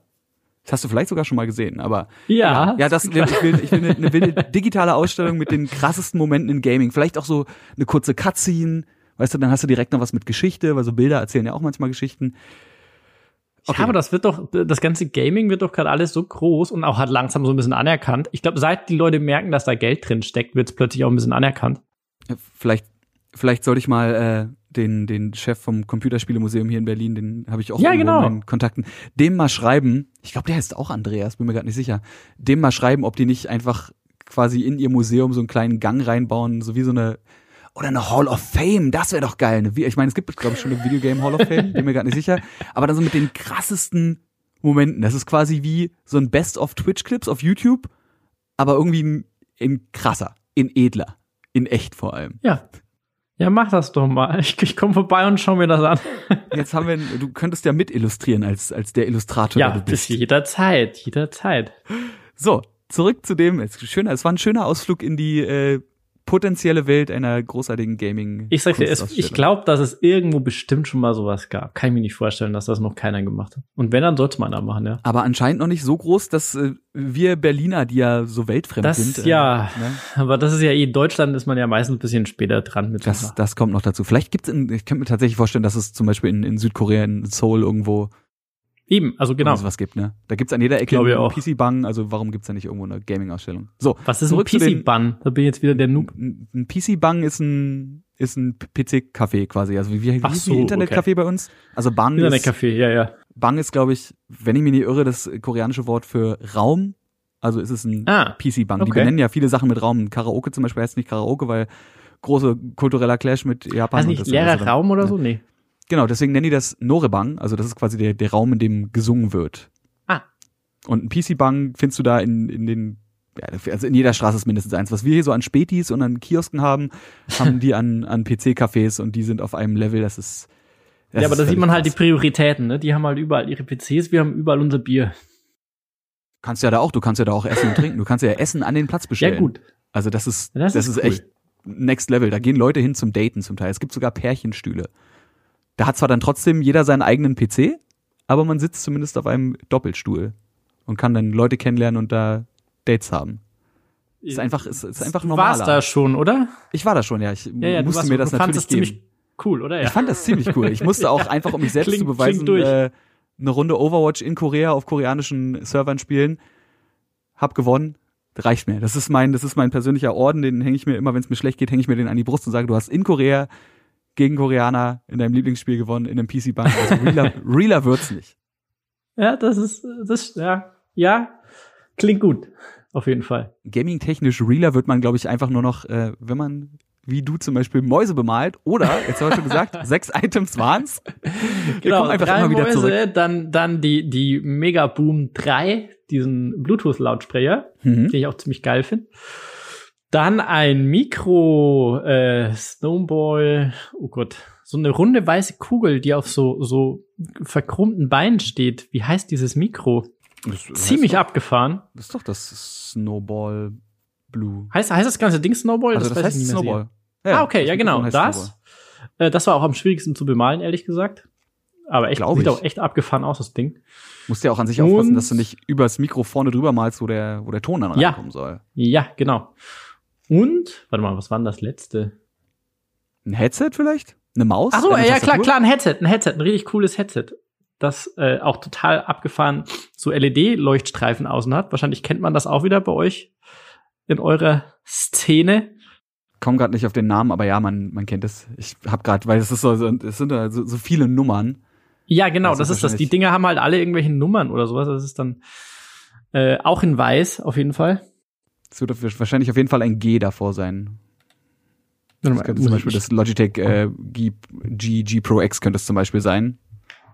Das hast du vielleicht sogar schon mal gesehen, aber ja, ja, das ich will, ich will, ich will eine, eine digitale Ausstellung mit den krassesten Momenten in Gaming. Vielleicht auch so eine kurze Cutscene, weißt du, dann hast du direkt noch was mit Geschichte, weil so Bilder erzählen ja auch manchmal Geschichten. Okay. Ja, aber das wird doch, das ganze Gaming wird doch gerade alles so groß und auch hat langsam so ein bisschen anerkannt. Ich glaube, seit die Leute merken, dass da Geld drin steckt, wird es plötzlich auch ein bisschen anerkannt. Vielleicht Vielleicht sollte ich mal äh, den, den Chef vom Computerspielemuseum hier in Berlin, den habe ich auch ja, genau. in meinen Kontakten, dem mal schreiben, ich glaube, der heißt auch Andreas, bin mir gerade nicht sicher, dem mal schreiben, ob die nicht einfach quasi in ihr Museum so einen kleinen Gang reinbauen, so wie so eine oder eine Hall of Fame, das wäre doch geil. Ich meine, es gibt, glaube ich, schon eine Videogame Hall of Fame, bin mir gerade nicht sicher. Aber dann so mit den krassesten Momenten. Das ist quasi wie so ein Best of Twitch-Clips auf YouTube, aber irgendwie in, in krasser, in edler, in echt vor allem. Ja, ja, mach das doch mal. Ich, ich komme vorbei und schau mir das an. Jetzt haben wir, du könntest ja mit illustrieren als, als der Illustrator, ja, der du bist. Ja, jederzeit, jederzeit. So, zurück zu dem, es, schöner, es war ein schöner Ausflug in die äh, potenzielle Welt einer großartigen Gaming. Ich sag dir, es, ich glaube, dass es irgendwo bestimmt schon mal sowas gab. Kann ich mir nicht vorstellen, dass das noch keiner gemacht hat. Und wenn, dann sollte man da machen, ja. Aber anscheinend noch nicht so groß, dass äh, wir Berliner, die ja so weltfremd das, sind. Äh, ja, ne? aber das ist ja eh, Deutschland ist man ja meistens ein bisschen später dran mit. Das, das kommt noch dazu. Vielleicht gibt's in, ich könnte mir tatsächlich vorstellen, dass es zum Beispiel in, in Südkorea, in Seoul irgendwo Eben, also genau. Was gibt, ne? Da gibt's an jeder Ecke einen PC-Bang, also warum gibt's da nicht irgendwo eine Gaming-Ausstellung? So. Was ist ein PC-Bang? Da bin ich jetzt wieder der Noob. Ein, ein PC-Bang ist ein, ist ein PC-Café quasi. Also wie, wie, wie so, ein Internet-Café okay. bei uns? Also Bang Internet-Café, ja, ja. Bang ist, glaube ich, wenn ich mich nicht irre, das koreanische Wort für Raum. Also ist es ein ah, PC-Bang. Okay. Die benennen ja viele Sachen mit Raum. Karaoke zum Beispiel heißt nicht Karaoke, weil große kultureller Clash mit Japan. Also nicht leerer Raum oder so? Nee. Genau, deswegen nennen die das Norebang, also das ist quasi der, der Raum, in dem gesungen wird. Ah. Und ein PC-Bang findest du da in, in den, ja, also in jeder Straße ist mindestens eins. Was wir hier so an Spätis und an Kiosken haben, haben die an, an PC-Cafés und die sind auf einem Level, das ist. Das ja, aber da sieht man halt die Prioritäten, ne? Die haben halt überall ihre PCs, wir haben überall unser Bier. Kannst ja da auch, du kannst ja da auch essen und trinken. Du kannst ja Essen an den Platz bestellen. Ja, gut. Also das ist, das, das ist, ist cool. echt next level. Da gehen Leute hin zum Daten zum Teil. Es gibt sogar Pärchenstühle. Da hat zwar dann trotzdem jeder seinen eigenen PC, aber man sitzt zumindest auf einem Doppelstuhl und kann dann Leute kennenlernen und da Dates haben. Ist einfach, ist, ist einfach normal. Du warst da schon, oder? Ich war da schon, ja. Ich ja, ja, musste mir das natürlich das geben. Ziemlich cool, oder? Ja. Ich fand das ziemlich cool. Ich musste auch einfach, um mich selbst klingt, zu beweisen, äh, eine Runde Overwatch in Korea auf koreanischen Servern spielen. Hab gewonnen. Reicht mir. Das ist mein, das ist mein persönlicher Orden, den hänge ich mir immer, wenn es mir schlecht geht, hänge ich mir den an die Brust und sage, du hast in Korea gegen Koreaner in deinem Lieblingsspiel gewonnen, in einem PC-Bank. Also realer, realer wird's nicht. Ja, das ist, das, ja, ja, klingt gut. Auf jeden Fall. Gaming-technisch realer wird man, glaube ich, einfach nur noch, äh, wenn man wie du zum Beispiel Mäuse bemalt oder, jetzt haben wir schon gesagt, sechs Items waren's. Genau, einfach drei immer wieder Mäuse, zurück. Dann, dann die, die Mega Boom 3, diesen Bluetooth-Lautsprecher, mhm. den ich auch ziemlich geil finde. Dann ein Mikro äh, Snowball, oh Gott, so eine runde weiße Kugel, die auf so so verkrummten Beinen steht. Wie heißt dieses Mikro? Das Ziemlich doch, abgefahren. Das ist doch das Snowball Blue. Heißt, heißt das ganze Ding Snowball? Also das, das heißt Snowball. Ja, ah, okay, ja genau. Das, äh, das war auch am schwierigsten zu bemalen, ehrlich gesagt. Aber echt, sieht ich. auch echt abgefahren aus, das Ding. Musst ja auch an sich Und, aufpassen, dass du nicht übers Mikro vorne drüber malst, wo der, wo der Ton dann ja, reinkommen soll. Ja, genau. Und, warte mal, was war denn das letzte? Ein Headset vielleicht? Eine Maus? Ach so, ja klar, klar, ein Headset, ein Headset, ein richtig cooles Headset. Das äh, auch total abgefahren so LED-Leuchtstreifen außen hat. Wahrscheinlich kennt man das auch wieder bei euch in eurer Szene. Komm gerade nicht auf den Namen, aber ja, man, man kennt es. Ich hab gerade, weil es ist so, es sind so, so viele Nummern. Ja, genau, das, das ist das. Die Dinger haben halt alle irgendwelche Nummern oder sowas. Das ist dann äh, auch in weiß auf jeden Fall. Es wird wahrscheinlich auf jeden Fall ein G davor sein. Das könnte zum Beispiel das Logitech äh, G, G, G Pro X könnte es zum Beispiel sein.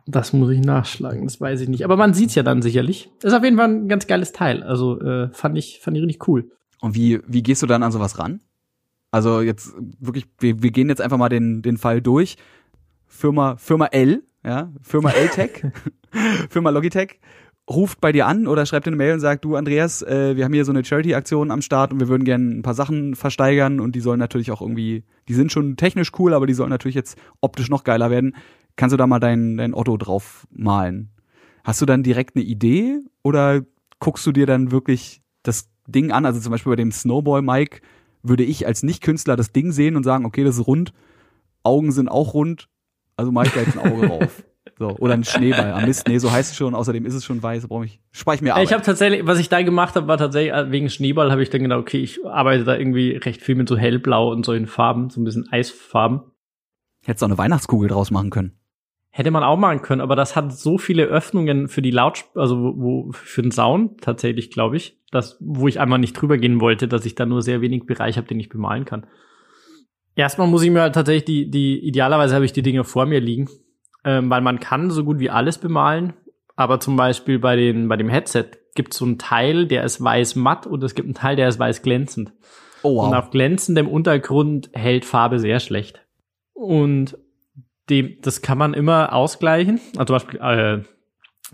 Das muss ich nachschlagen, das weiß ich nicht. Aber man sieht's ja dann sicherlich. ist auf jeden Fall ein ganz geiles Teil. Also äh, fand ich fand ich richtig cool. Und wie wie gehst du dann an sowas ran? Also jetzt wirklich, wir, wir gehen jetzt einfach mal den den Fall durch. Firma Firma L, ja, Firma L-Tech, Firma Logitech ruft bei dir an oder schreibt dir eine Mail und sagt, du Andreas, äh, wir haben hier so eine Charity-Aktion am Start und wir würden gerne ein paar Sachen versteigern und die sollen natürlich auch irgendwie, die sind schon technisch cool, aber die sollen natürlich jetzt optisch noch geiler werden. Kannst du da mal dein, dein Otto drauf malen? Hast du dann direkt eine Idee oder guckst du dir dann wirklich das Ding an? Also zum Beispiel bei dem Snowball Mike würde ich als Nicht-Künstler das Ding sehen und sagen, okay, das ist rund, Augen sind auch rund, also Mike da jetzt ein Auge drauf. So, oder ein Schneeball. Am Mist, nee, so heißt es schon. Außerdem ist es schon weiß, brauche ich, spare ich mir Arbeit. Ich habe tatsächlich, was ich da gemacht habe, war tatsächlich äh, wegen Schneeball habe ich dann gedacht, okay, ich arbeite da irgendwie recht viel mit so hellblau und solchen Farben, so ein bisschen Eisfarben. Hättest du auch eine Weihnachtskugel draus machen können. Hätte man auch machen können, aber das hat so viele Öffnungen für die Laut, also wo, wo für den Sound tatsächlich, glaube ich, dass wo ich einmal nicht drüber gehen wollte, dass ich da nur sehr wenig Bereich habe, den ich bemalen kann. Erstmal muss ich mir halt tatsächlich die, die, idealerweise habe ich die Dinge vor mir liegen ähm, weil man kann so gut wie alles bemalen. Aber zum Beispiel bei, den, bei dem Headset gibt es so einen Teil, der ist weiß matt und es gibt einen Teil, der ist weiß glänzend. Oh, wow. Und auf glänzendem Untergrund hält Farbe sehr schlecht. Und dem, das kann man immer ausgleichen. Also zum Beispiel äh,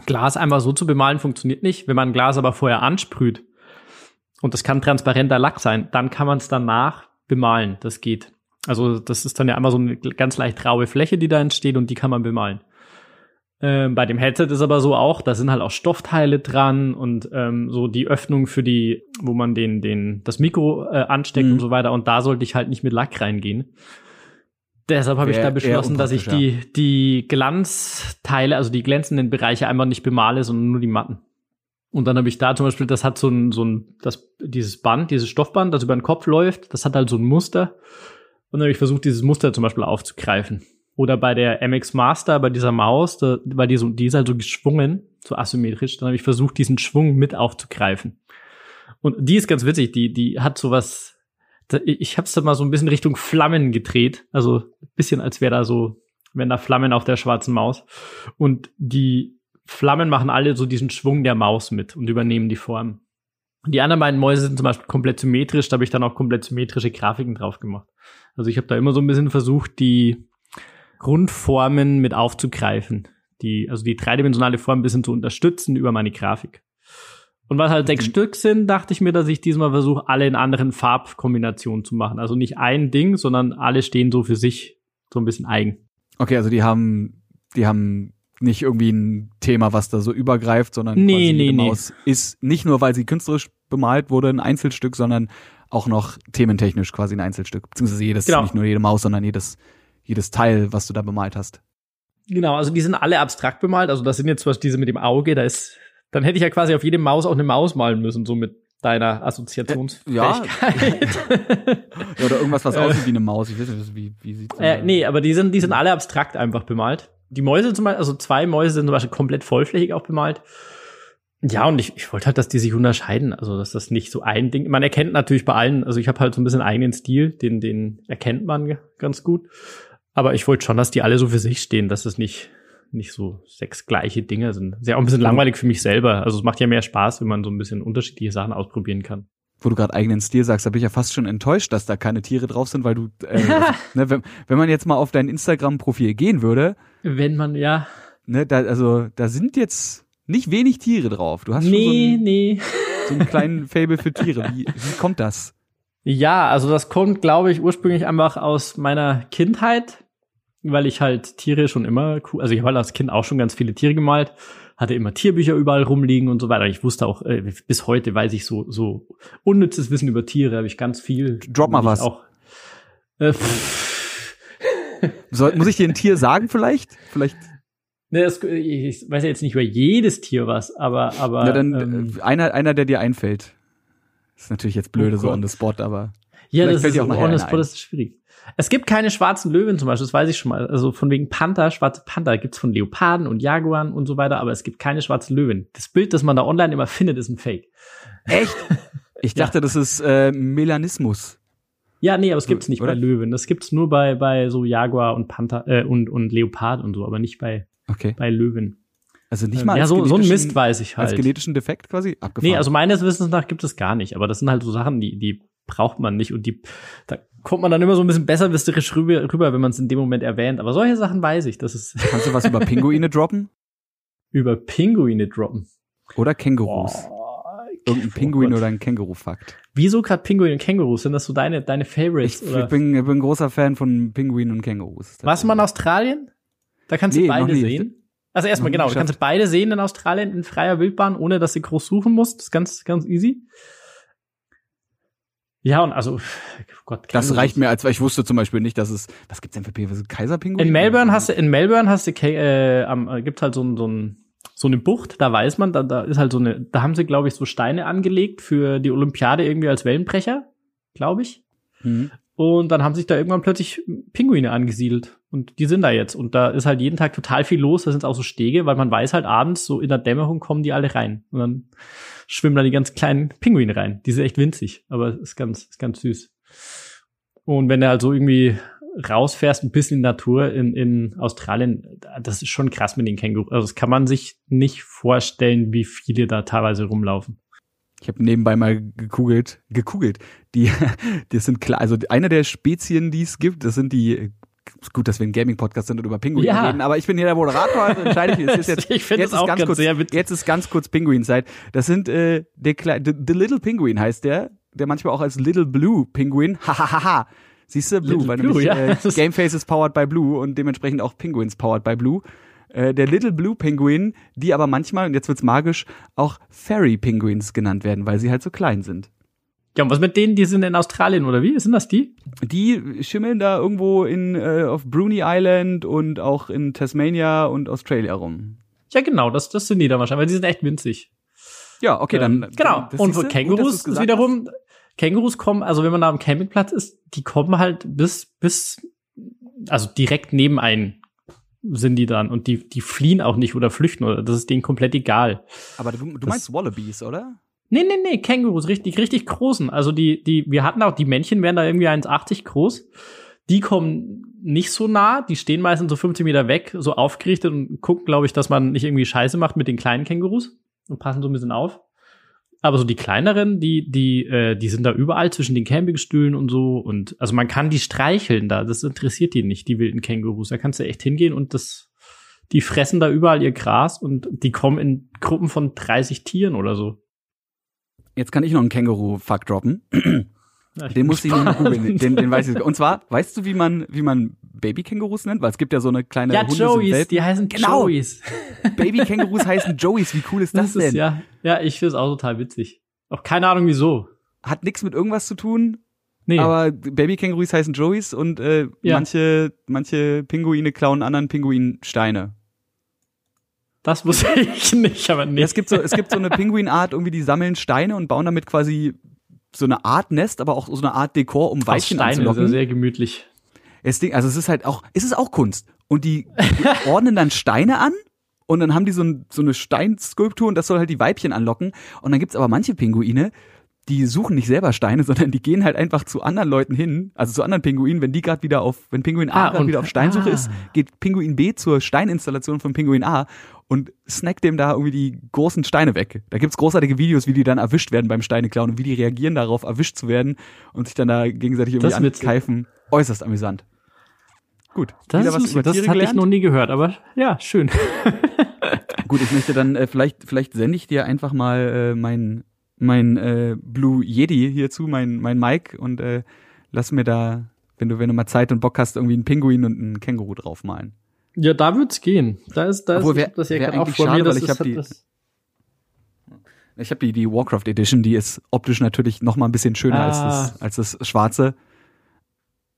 Glas einfach so zu bemalen funktioniert nicht. Wenn man Glas aber vorher ansprüht und das kann transparenter Lack sein, dann kann man es danach bemalen. Das geht. Also das ist dann ja einmal so eine ganz leicht raue Fläche, die da entsteht und die kann man bemalen. Ähm, bei dem Headset ist aber so auch, da sind halt auch Stoffteile dran und ähm, so die Öffnung für die, wo man den, den, das Mikro äh, ansteckt mhm. und so weiter. Und da sollte ich halt nicht mit Lack reingehen. Deshalb habe ich da beschlossen, dass ich die, die Glanzteile, also die glänzenden Bereiche einfach nicht bemale, sondern nur die matten. Und dann habe ich da zum Beispiel, das hat so ein, so ein, das, dieses Band, dieses Stoffband, das über den Kopf läuft, das hat halt so ein Muster. Und dann habe ich versucht, dieses Muster zum Beispiel aufzugreifen. Oder bei der MX Master, bei dieser Maus, da, weil die, so, die ist halt so geschwungen, so asymmetrisch, dann habe ich versucht, diesen Schwung mit aufzugreifen. Und die ist ganz witzig, die, die hat sowas, ich habe es da mal so ein bisschen Richtung Flammen gedreht, also bisschen als wäre da so, wenn da Flammen auf der schwarzen Maus. Und die Flammen machen alle so diesen Schwung der Maus mit und übernehmen die Form. Die anderen beiden Mäuse sind zum Beispiel komplett symmetrisch, da habe ich dann auch komplett symmetrische Grafiken drauf gemacht. Also ich habe da immer so ein bisschen versucht, die Grundformen mit aufzugreifen. Die, also die dreidimensionale Form ein bisschen zu unterstützen über meine Grafik. Und was halt sechs mhm. Stück sind, dachte ich mir, dass ich diesmal versuche, alle in anderen Farbkombinationen zu machen. Also nicht ein Ding, sondern alle stehen so für sich so ein bisschen eigen. Okay, also die haben, die haben nicht irgendwie ein Thema, was da so übergreift, sondern nee, quasi nee, nee. Maus ist nicht nur, weil sie künstlerisch bemalt wurde, ein Einzelstück, sondern auch noch thementechnisch quasi ein Einzelstück. Beziehungsweise jedes, genau. nicht nur jede Maus, sondern jedes, jedes Teil, was du da bemalt hast. Genau, also die sind alle abstrakt bemalt. Also das sind jetzt was diese mit dem Auge, da ist, dann hätte ich ja quasi auf jede Maus auch eine Maus malen müssen, so mit deiner Assoziationsfähigkeit. Ja. ja oder irgendwas, was aussieht wie eine Maus. Ich weiß nicht, wie, wie sieht's äh, Nee, aber die sind, die sind alle abstrakt einfach bemalt. Die Mäuse zum Beispiel, also zwei Mäuse sind zum Beispiel komplett vollflächig auch bemalt. Ja, und ich, ich wollte halt, dass die sich unterscheiden. Also, dass das nicht so ein Ding. Man erkennt natürlich bei allen, also ich habe halt so ein bisschen eigenen Stil, den, den erkennt man ganz gut. Aber ich wollte schon, dass die alle so für sich stehen, dass es nicht, nicht so sechs gleiche Dinge sind. Ist ja auch ein bisschen langweilig für mich selber. Also es macht ja mehr Spaß, wenn man so ein bisschen unterschiedliche Sachen ausprobieren kann. wo du gerade eigenen Stil sagst, da bin ich ja fast schon enttäuscht, dass da keine Tiere drauf sind, weil du, äh, also, ne, wenn, wenn man jetzt mal auf dein Instagram-Profil gehen würde, Wenn man, ja. ne, da, also da sind jetzt nicht wenig Tiere drauf. Du hast schon so Nee, einen, nee. so einen kleinen Fable für Tiere. Wie, wie kommt das? Ja, also das kommt, glaube ich, ursprünglich einfach aus meiner Kindheit, weil ich halt Tiere schon immer cool, also ich habe halt als Kind auch schon ganz viele Tiere gemalt, hatte immer Tierbücher überall rumliegen und so weiter. Ich wusste auch, äh, bis heute weiß ich so, so unnützes Wissen über Tiere, habe ich ganz viel. Drop mal was. Auch, äh, Soll, muss ich dir ein Tier sagen vielleicht? Vielleicht, ne, das, ich weiß ja jetzt nicht über jedes Tier was, aber, aber. na dann ähm, äh, einer, einer, der dir einfällt. ist natürlich jetzt blöde Oh so on the spot, aber Ja, das ist on the spot ist schwierig. Es gibt keine schwarzen Löwen zum Beispiel, das weiß ich schon mal. Also von wegen Panther, schwarze Panther gibt's von Leoparden und Jaguaren und so weiter, aber es gibt keine schwarzen Löwen. Das Bild, das man da online immer findet, ist ein Fake. echt? Ich Ja. dachte, das ist äh, Melanismus. Ja, nee, aber es gibt's nicht Oder? bei Löwen. Das gibt's nur bei, bei so Jaguar und Panther äh, und, und Leopard und so, aber nicht bei, Okay. bei Löwen. Also nicht Ähm, mal ja, als so, so ein Mist weiß ich Als halt. genetischen Defekt quasi abgefahren. Nee, also meines Wissens nach gibt es gar nicht, aber das sind halt so Sachen, die, die braucht man nicht und die, da kommt man dann immer so ein bisschen besserwisserisch rüber, rüber wenn man es in dem Moment erwähnt. Aber solche Sachen weiß ich, das ist Kannst du was über Pinguine droppen? über Pinguine droppen. Oder Kängurus? Boah. Irgendein Oh Pinguin Gott. oder ein Känguru-Fakt. Wieso gerade Pinguine und Kängurus? Sind das so deine, deine Favorites? Ich, ich bin, ich bin ein großer Fan von Pinguinen und Kängurus. Warst du mal in Australien? Da kannst Nee, du beide sehen. Also erstmal genau, du kannst geschafft. beide sehen in Australien in freier Wildbahn, ohne dass du groß suchen musst. Das ist ganz, ganz easy. Ja, und also, Gott, Das reicht mir, als weil ich wusste zum Beispiel nicht, dass es. Was gibt's denn für Pinguine? Kaiserpinguine? In Melbourne hast du, in Melbourne hast du, äh, am, äh, gibt's halt so, ein, so, ein, so eine Bucht, da weiß man, da, da ist halt so eine, da haben sie, glaube ich, so Steine angelegt für die Olympiade irgendwie als Wellenbrecher, glaube ich. Mhm. Und dann haben sich da irgendwann plötzlich Pinguine angesiedelt. Und die sind da jetzt. Und da ist halt jeden Tag total viel los. Da sind auch so Stege, weil man weiß halt abends, so in der Dämmerung kommen die alle rein. Und dann schwimmen da die ganz kleinen Pinguine rein. Die sind echt winzig, aber ist ganz, ist ganz süß. Und wenn du halt so irgendwie rausfährst, ein bisschen in Natur in, in Australien, das ist schon krass mit den Kängurus. Also das kann man sich nicht vorstellen, wie viele da teilweise rumlaufen. Ich habe nebenbei mal gekugelt, gekugelt. Die, das sind klar, also eine der Spezien, die es gibt, das sind die. Ist gut, dass wir ein Gaming-Podcast sind und über Pinguine Ja. reden, aber ich bin hier der Moderator, also entscheide ich mich. Es ist jetzt, Ich finde jetzt ist auch ganz ganz kurz, sehr witzig. Jetzt ist ganz kurz Pinguin-Zeit. Das sind äh, der Kle the, the Little Penguin heißt der, der manchmal auch als Little Blue Penguin. Hahaha. Siehst du, Blue, Little weil Blue, nämlich ja. äh, Das ist- Game Face ist powered by Blue und dementsprechend auch Penguins powered by Blue. Äh, der Little Blue Penguin, die aber manchmal, und jetzt wird's magisch, auch Fairy Penguins genannt werden, weil sie halt so klein sind. Ja, und was mit denen, die sind in Australien oder wie? Sind das die? Die schimmeln da irgendwo in äh, auf Bruni Island und auch in Tasmania und Australia rum. Ja, genau, das, das sind die da wahrscheinlich, weil die sind echt winzig. Ja, okay, dann. Ähm, genau. Und für gut, Kängurus gesagt wiederum, Kängurus kommen, also wenn man da am Campingplatz ist, die kommen halt bis, bis, also direkt neben einen sind die dann und die, die fliehen auch nicht oder flüchten oder das ist denen komplett egal. Aber du, du Das- meinst Wallabies, oder? Nee, nee, nee, Kängurus, richtig, richtig großen. Also die, die, wir hatten auch, die Männchen werden da irgendwie 1,80 groß. Die kommen nicht so nah, die stehen meistens so 50 Meter weg, so aufgerichtet und gucken, glaube ich, dass man nicht irgendwie Scheiße macht mit den kleinen Kängurus und passen so ein bisschen auf. Aber so die kleineren, die, die, äh, die sind da überall zwischen den Campingstühlen und so. Und also man kann die streicheln da. Das interessiert die nicht, die wilden Kängurus. Da kannst du echt hingehen und das, die fressen da überall ihr Gras und die kommen in Gruppen von 30 Tieren oder so. Jetzt kann ich noch einen Känguru-Fuck droppen. Den musste ich noch gespannt. googeln. Den, den weiß ich. Und zwar, weißt du, wie man, wie man Baby-Kängurus nennt? Weil es gibt ja so eine kleine Ja, Hunde Joeys, die heißen Genau. Joeys. Baby-Kängurus heißen Joeys. Wie cool ist das, Das ist denn? ja, ja, ich finde es auch total witzig. Auch keine Ahnung wieso. Hat nichts mit irgendwas zu tun, Nee, aber Baby-Kängurus heißen Joeys und äh, Ja. manche, manche Pinguine klauen anderen Pinguinen Steine. das wusste ich nicht, aber nee. Ja, es gibt so, es gibt so eine Pinguinart, irgendwie die sammeln Steine und bauen damit quasi so eine Art Nest, aber auch so eine Art Dekor, um Aus Weibchen ist ja anzulocken. sehr gemütlich. Es Ding, also es ist halt auch, es ist auch Kunst. Und die ordnen dann Steine an und dann haben die so, ein, so eine Steinskulptur und das soll halt die Weibchen anlocken. Und dann gibt's aber manche Pinguine, die suchen nicht selber Steine, sondern die gehen halt einfach zu anderen Leuten hin, also zu anderen Pinguinen, wenn die gerade wieder auf, wenn Pinguin A Ah, gerade wieder auf Steinsuche ah. ist, geht Pinguin B zur Steininstallation von Pinguin A und snackt dem da irgendwie die großen Steine weg. Da gibt's großartige Videos, wie die dann erwischt werden beim Steineklauen und wie die reagieren darauf, erwischt zu werden und sich dann da gegenseitig irgendwie ankeifen. Äußerst amüsant. Gut, Das, wieder ist was über das Tiere hatte ich gelernt. noch nie gehört, aber ja, schön. Gut, ich möchte dann, äh, vielleicht, vielleicht sende ich dir einfach mal äh, mein, mein äh, Blue Yeti hierzu, mein, mein Mic und äh, lass mir da, wenn du, wenn du mal Zeit und Bock hast, irgendwie einen Pinguin und einen Känguru draufmalen. Ja, da wird's gehen. Da ist, da Obwohl, ist wär- ich hab das ja gerade auch vor schade, mir, das weil ich ist hab halt die- Ich habe die, die Warcraft Edition, die ist optisch natürlich noch mal ein bisschen schöner als, Ah. das, als das schwarze.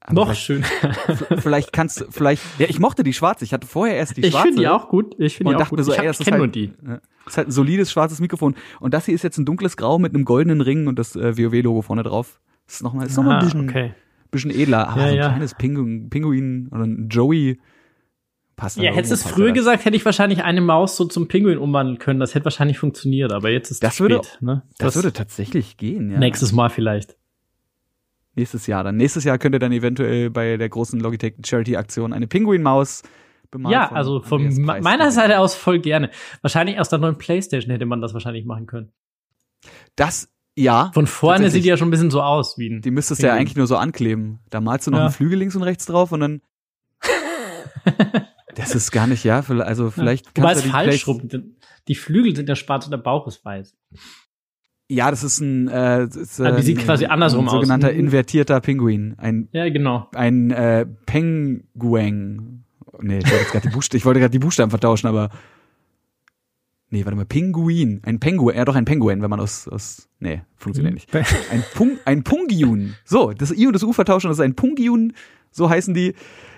Aber noch schön. vielleicht kannst du, vielleicht, ja, ich mochte die schwarze. Ich hatte vorher erst die ich schwarze. finde die auch gut. Ich finde die auch gut. so, ich ey, hab- das ich ist nur halt, die. Das ist halt ein solides schwarzes Mikrofon. Und das hier ist jetzt ein dunkles Grau mit einem goldenen Ring und das äh, WoW-Logo vorne drauf. Das ist nochmal, ist noch mal Ah, ein bisschen, okay. bisschen edler. Aber Ja, so ein ja. kleines Pinguin, Pinguin oder ein Joey passt Ja, hättest du es früher das. gesagt, hätte ich wahrscheinlich eine Maus so zum Pinguin umwandeln können. Das hätte wahrscheinlich funktioniert, aber jetzt ist Das es würde- spät. Ne? Das, würde tatsächlich gehen, ja. nächstes Mal vielleicht. Nächstes Jahr dann. Nächstes Jahr könnt ihr dann eventuell bei der großen Logitech Charity Aktion eine Pinguin-Maus bemalen. Ja, also von meiner. Seite aus voll gerne. Wahrscheinlich aus der neuen Playstation hätte man das wahrscheinlich machen können. Das, ja. Von vorne sieht die ja schon ein bisschen so aus wie ein. Die müsstest du ja eigentlich nur so ankleben. Da malst du noch Ja. einen Flügel links und rechts drauf und dann. das ist gar nicht, ja. Also vielleicht Wobei kannst du die falsch rum. Die Flügel sind ja schwarz und der Bauch ist weiß. Ja, das ist ein, äh, das ist, äh, Ah, die sieht quasi andersrum ein aus. sogenannter Mhm. invertierter Pinguin. Ein, Ja, genau. ein äh, Penguin. Nee, ich wollte gerade die, Buchst ich wollte gerade die Buchstaben vertauschen, aber. Nee, warte mal, Pinguin. Ein Penguin, ja doch ein Penguin, wenn man aus, aus nee, funktioniert nicht. Ein, Pung, ein Pungiun. So, das I und das U vertauschen, das ist ein Pungiun, so heißen die.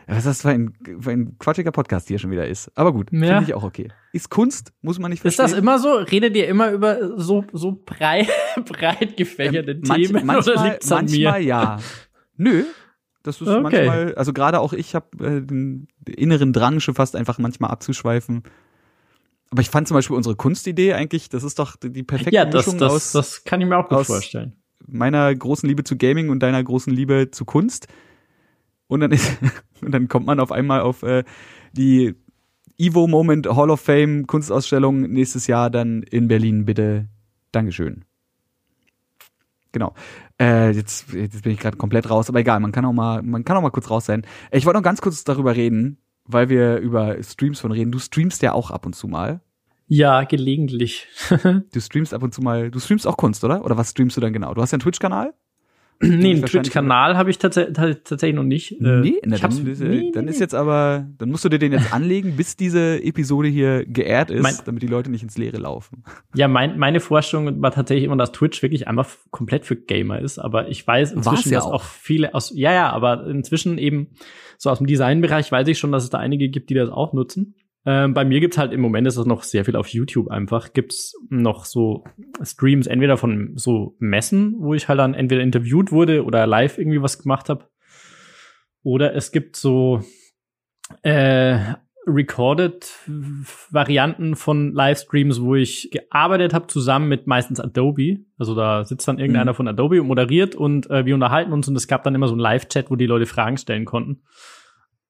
Was das für ein, für ein quatschiger Podcast hier schon wieder ist. Aber gut, Ja. finde ich auch okay. Ist Kunst, muss man nicht Ist verstehen. das immer so? Redet ihr immer über so, so breit, breit gefächerte Ähm, manch- Themen manchmal, oder liegt's an manchmal mir? ja. Nö. Das ist Okay. manchmal, also gerade auch ich habe äh, den inneren Drang schon fast einfach manchmal abzuschweifen. Aber ich fand zum Beispiel unsere Kunstidee eigentlich, das ist doch die perfekte Ja, das, Mischung das, aus das kann ich mir auch gut vorstellen. meiner großen Liebe zu Gaming und deiner großen Liebe zu Kunst. Und dann ist, und dann kommt man auf einmal auf äh, die Evo Moment Hall of Fame Kunstausstellung nächstes Jahr dann in Berlin, bitte. Dankeschön. Genau. Äh, jetzt, jetzt bin ich gerade komplett raus, aber egal, man kann auch mal, man kann auch mal kurz raus sein. Äh, Ich wollte noch ganz kurz darüber reden, weil wir über Streams von reden. Du streamst ja auch ab und zu mal. Ja, gelegentlich. Du streamst ab und zu mal, du streamst auch Kunst, oder? Oder was streamst du dann genau? Du hast ja einen Twitch-Kanal? Nee, einen Twitch-Kanal habe ich tats tatsächlich noch nicht. Äh, nee, na, dann, nee, äh, nee, dann ist jetzt aber, dann musst du dir den jetzt anlegen, bis diese Episode hier geehrt ist, Mein- damit die Leute nicht ins Leere laufen. Ja, mein, meine Vorstellung war tatsächlich immer, dass Twitch wirklich einfach komplett für Gamer ist. Aber ich weiß inzwischen, ja dass auch. auch viele aus, ja, ja, aber inzwischen eben so aus dem Designbereich weiß ich schon, dass es da einige gibt, die das auch nutzen. Ähm, bei mir gibt's halt im Moment ist das noch sehr viel auf YouTube einfach. Gibt's noch so Streams entweder von so Messen, wo ich halt dann entweder interviewt wurde oder live irgendwie was gemacht habe. Oder es gibt so äh, recorded Varianten von Livestreams, wo ich gearbeitet habe zusammen mit meistens Adobe. Also da sitzt dann irgendeiner Mhm. von Adobe und moderiert und äh, wir unterhalten uns und es gab dann immer so einen Live-Chat, wo die Leute Fragen stellen konnten.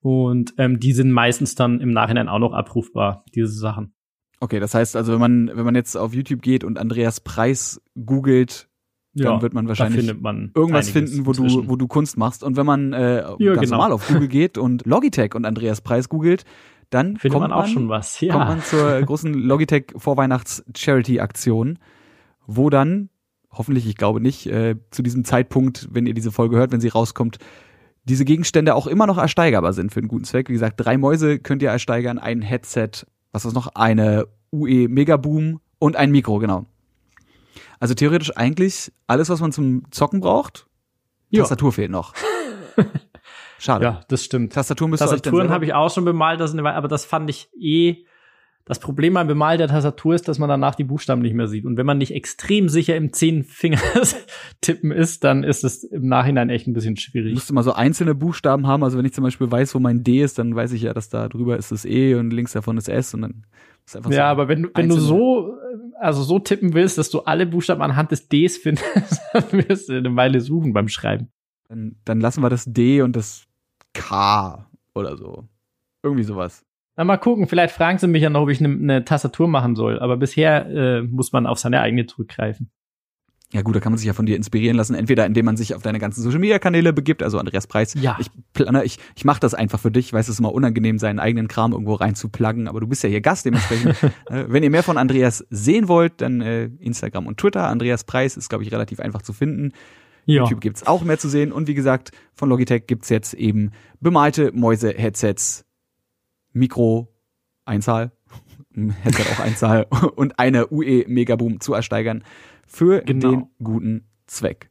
Und ähm, die sind meistens dann im Nachhinein auch noch abrufbar, diese Sachen. Okay, das heißt also, wenn man, wenn man jetzt auf YouTube geht und Andreas Preis googelt, dann wird man wahrscheinlich man irgendwas finden, wo du, wo du Kunst machst. Und wenn man äh, Ja, ganz genau. normal auf Google geht und Logitech und Andreas Preis googelt, dann findet kommt man auch schon was. Ja. kommt man zur großen Logitech Vorweihnachts-Charity-Aktion, wo dann, hoffentlich, ich glaube nicht, äh, zu diesem Zeitpunkt, wenn ihr diese Folge hört, wenn sie rauskommt, diese Gegenstände auch immer noch ersteigerbar sind für einen guten Zweck. Wie gesagt, drei Mäuse könnt ihr ersteigern, ein Headset, was ist noch, eine UE Megaboom und ein Mikro, genau. Also theoretisch eigentlich alles, was man zum Zocken braucht. Ja. Tastatur fehlt noch. Schade. ja, das stimmt. Tastatur müsst Tastaturen habe ich auch schon bemalt, aber das fand ich eh. Das Problem beim Bemalen der Tastatur ist, dass man danach die Buchstaben nicht mehr sieht. Und wenn man nicht extrem sicher im Zehn-Fingers-Tippen ist, dann ist es im Nachhinein echt ein bisschen Ich schwierig. müsste mal so einzelne Buchstaben haben. Also wenn ich zum Beispiel weiß, wo mein D ist, dann weiß ich ja, dass da drüber ist das E und links davon ist S und dann ist einfach so Ja, aber wenn, du- wenn du so also so tippen willst, dass du alle Buchstaben anhand des Ds findest, dann wirst du eine Weile suchen beim Schreiben. Dann, dann lassen wir das D und das K oder so. Irgendwie sowas. Na, mal gucken, vielleicht fragen sie mich ja noch, ob ich eine ne Tastatur machen soll. Aber bisher äh, muss man auf seine eigene zurückgreifen. Ja gut, da kann man sich ja von dir inspirieren lassen, entweder indem man sich auf deine ganzen Social Media Kanäle begibt, also Andreas Preis. Ja. Ich plane, ich, ich mache das einfach für dich, weiß es ist immer unangenehm, seinen eigenen Kram irgendwo reinzupluggen, aber du bist ja hier Gast dementsprechend. äh, wenn ihr mehr von Andreas sehen wollt, dann äh, Instagram und Twitter. Andreas Preis ist, glaube ich, relativ einfach zu finden. Ja. YouTube gibt's auch mehr zu sehen. Und wie gesagt, von Logitech gibt's jetzt eben bemalte Mäuse-Headsets, Mikro, Einzahl, Headset auch Einzahl und eine UE Megaboom zu ersteigern für Genau. den guten Zweck.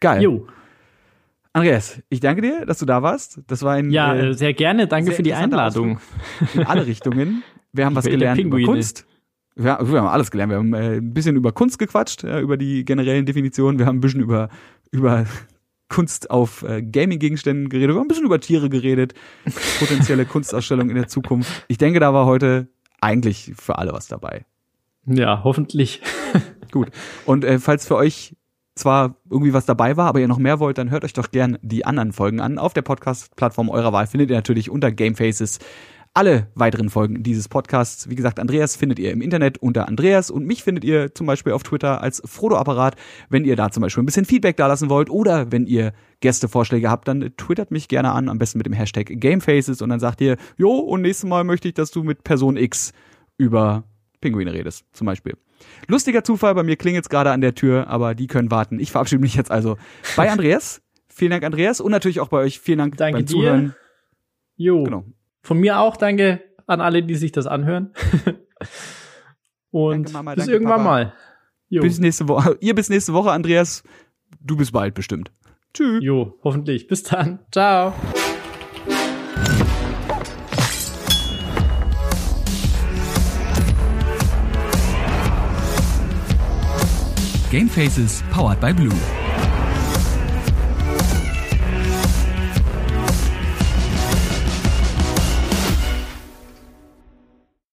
Geil. Jo. Andreas, ich danke dir, dass du da warst. Das war ein Ja, äh, äh, sehr gerne. Danke sehr für die Einladung. in alle Richtungen. Wir haben was Welt der gelernt über. Kunst. Ja, wir haben alles gelernt. Wir haben äh, ein bisschen über Kunst gequatscht, äh, über die generellen Definitionen. Wir haben ein bisschen über, über Kunst auf äh, Gaming-Gegenständen geredet. Wir haben ein bisschen über Tiere geredet. Potenzielle Kunstausstellungen in der Zukunft. Ich denke, da war heute eigentlich für alle was dabei. Ja, hoffentlich. Gut. Und äh, falls für euch zwar irgendwie was dabei war, aber ihr noch mehr wollt, dann hört euch doch gern die anderen Folgen an. Auf der Podcast-Plattform eurer Wahl findet ihr natürlich unter Gamefaces alle weiteren Folgen dieses Podcasts. Wie gesagt, Andreas findet ihr im Internet unter Andreas und mich findet ihr zum Beispiel auf Twitter als Frodo-Apparat. Wenn ihr da zum Beispiel ein bisschen Feedback dalassen wollt oder wenn ihr Gästevorschläge habt, dann twittert mich gerne an, am besten mit dem Hashtag Gamefaces und dann sagt ihr, jo, und nächstes Mal möchte ich, dass du mit Person X über Pinguine redest, zum Beispiel. Lustiger Zufall, bei mir klingelt's gerade an der Tür, aber die können warten. Ich verabschiede mich jetzt also bei Andreas. Vielen Dank, Andreas, und natürlich auch bei euch. Vielen Dank Danke beim dir. Zuhören. Jo. Genau. Von mir auch danke an alle, die sich das anhören. Und Danke, Mama, bis danke, irgendwann Papa. mal. Jo. Bis nächste Woche. Ihr bis nächste Woche, Andreas. Du bist bald bestimmt. Tschüss. jo, hoffentlich. Bis dann. Ciao. Game Faces powered by Blue.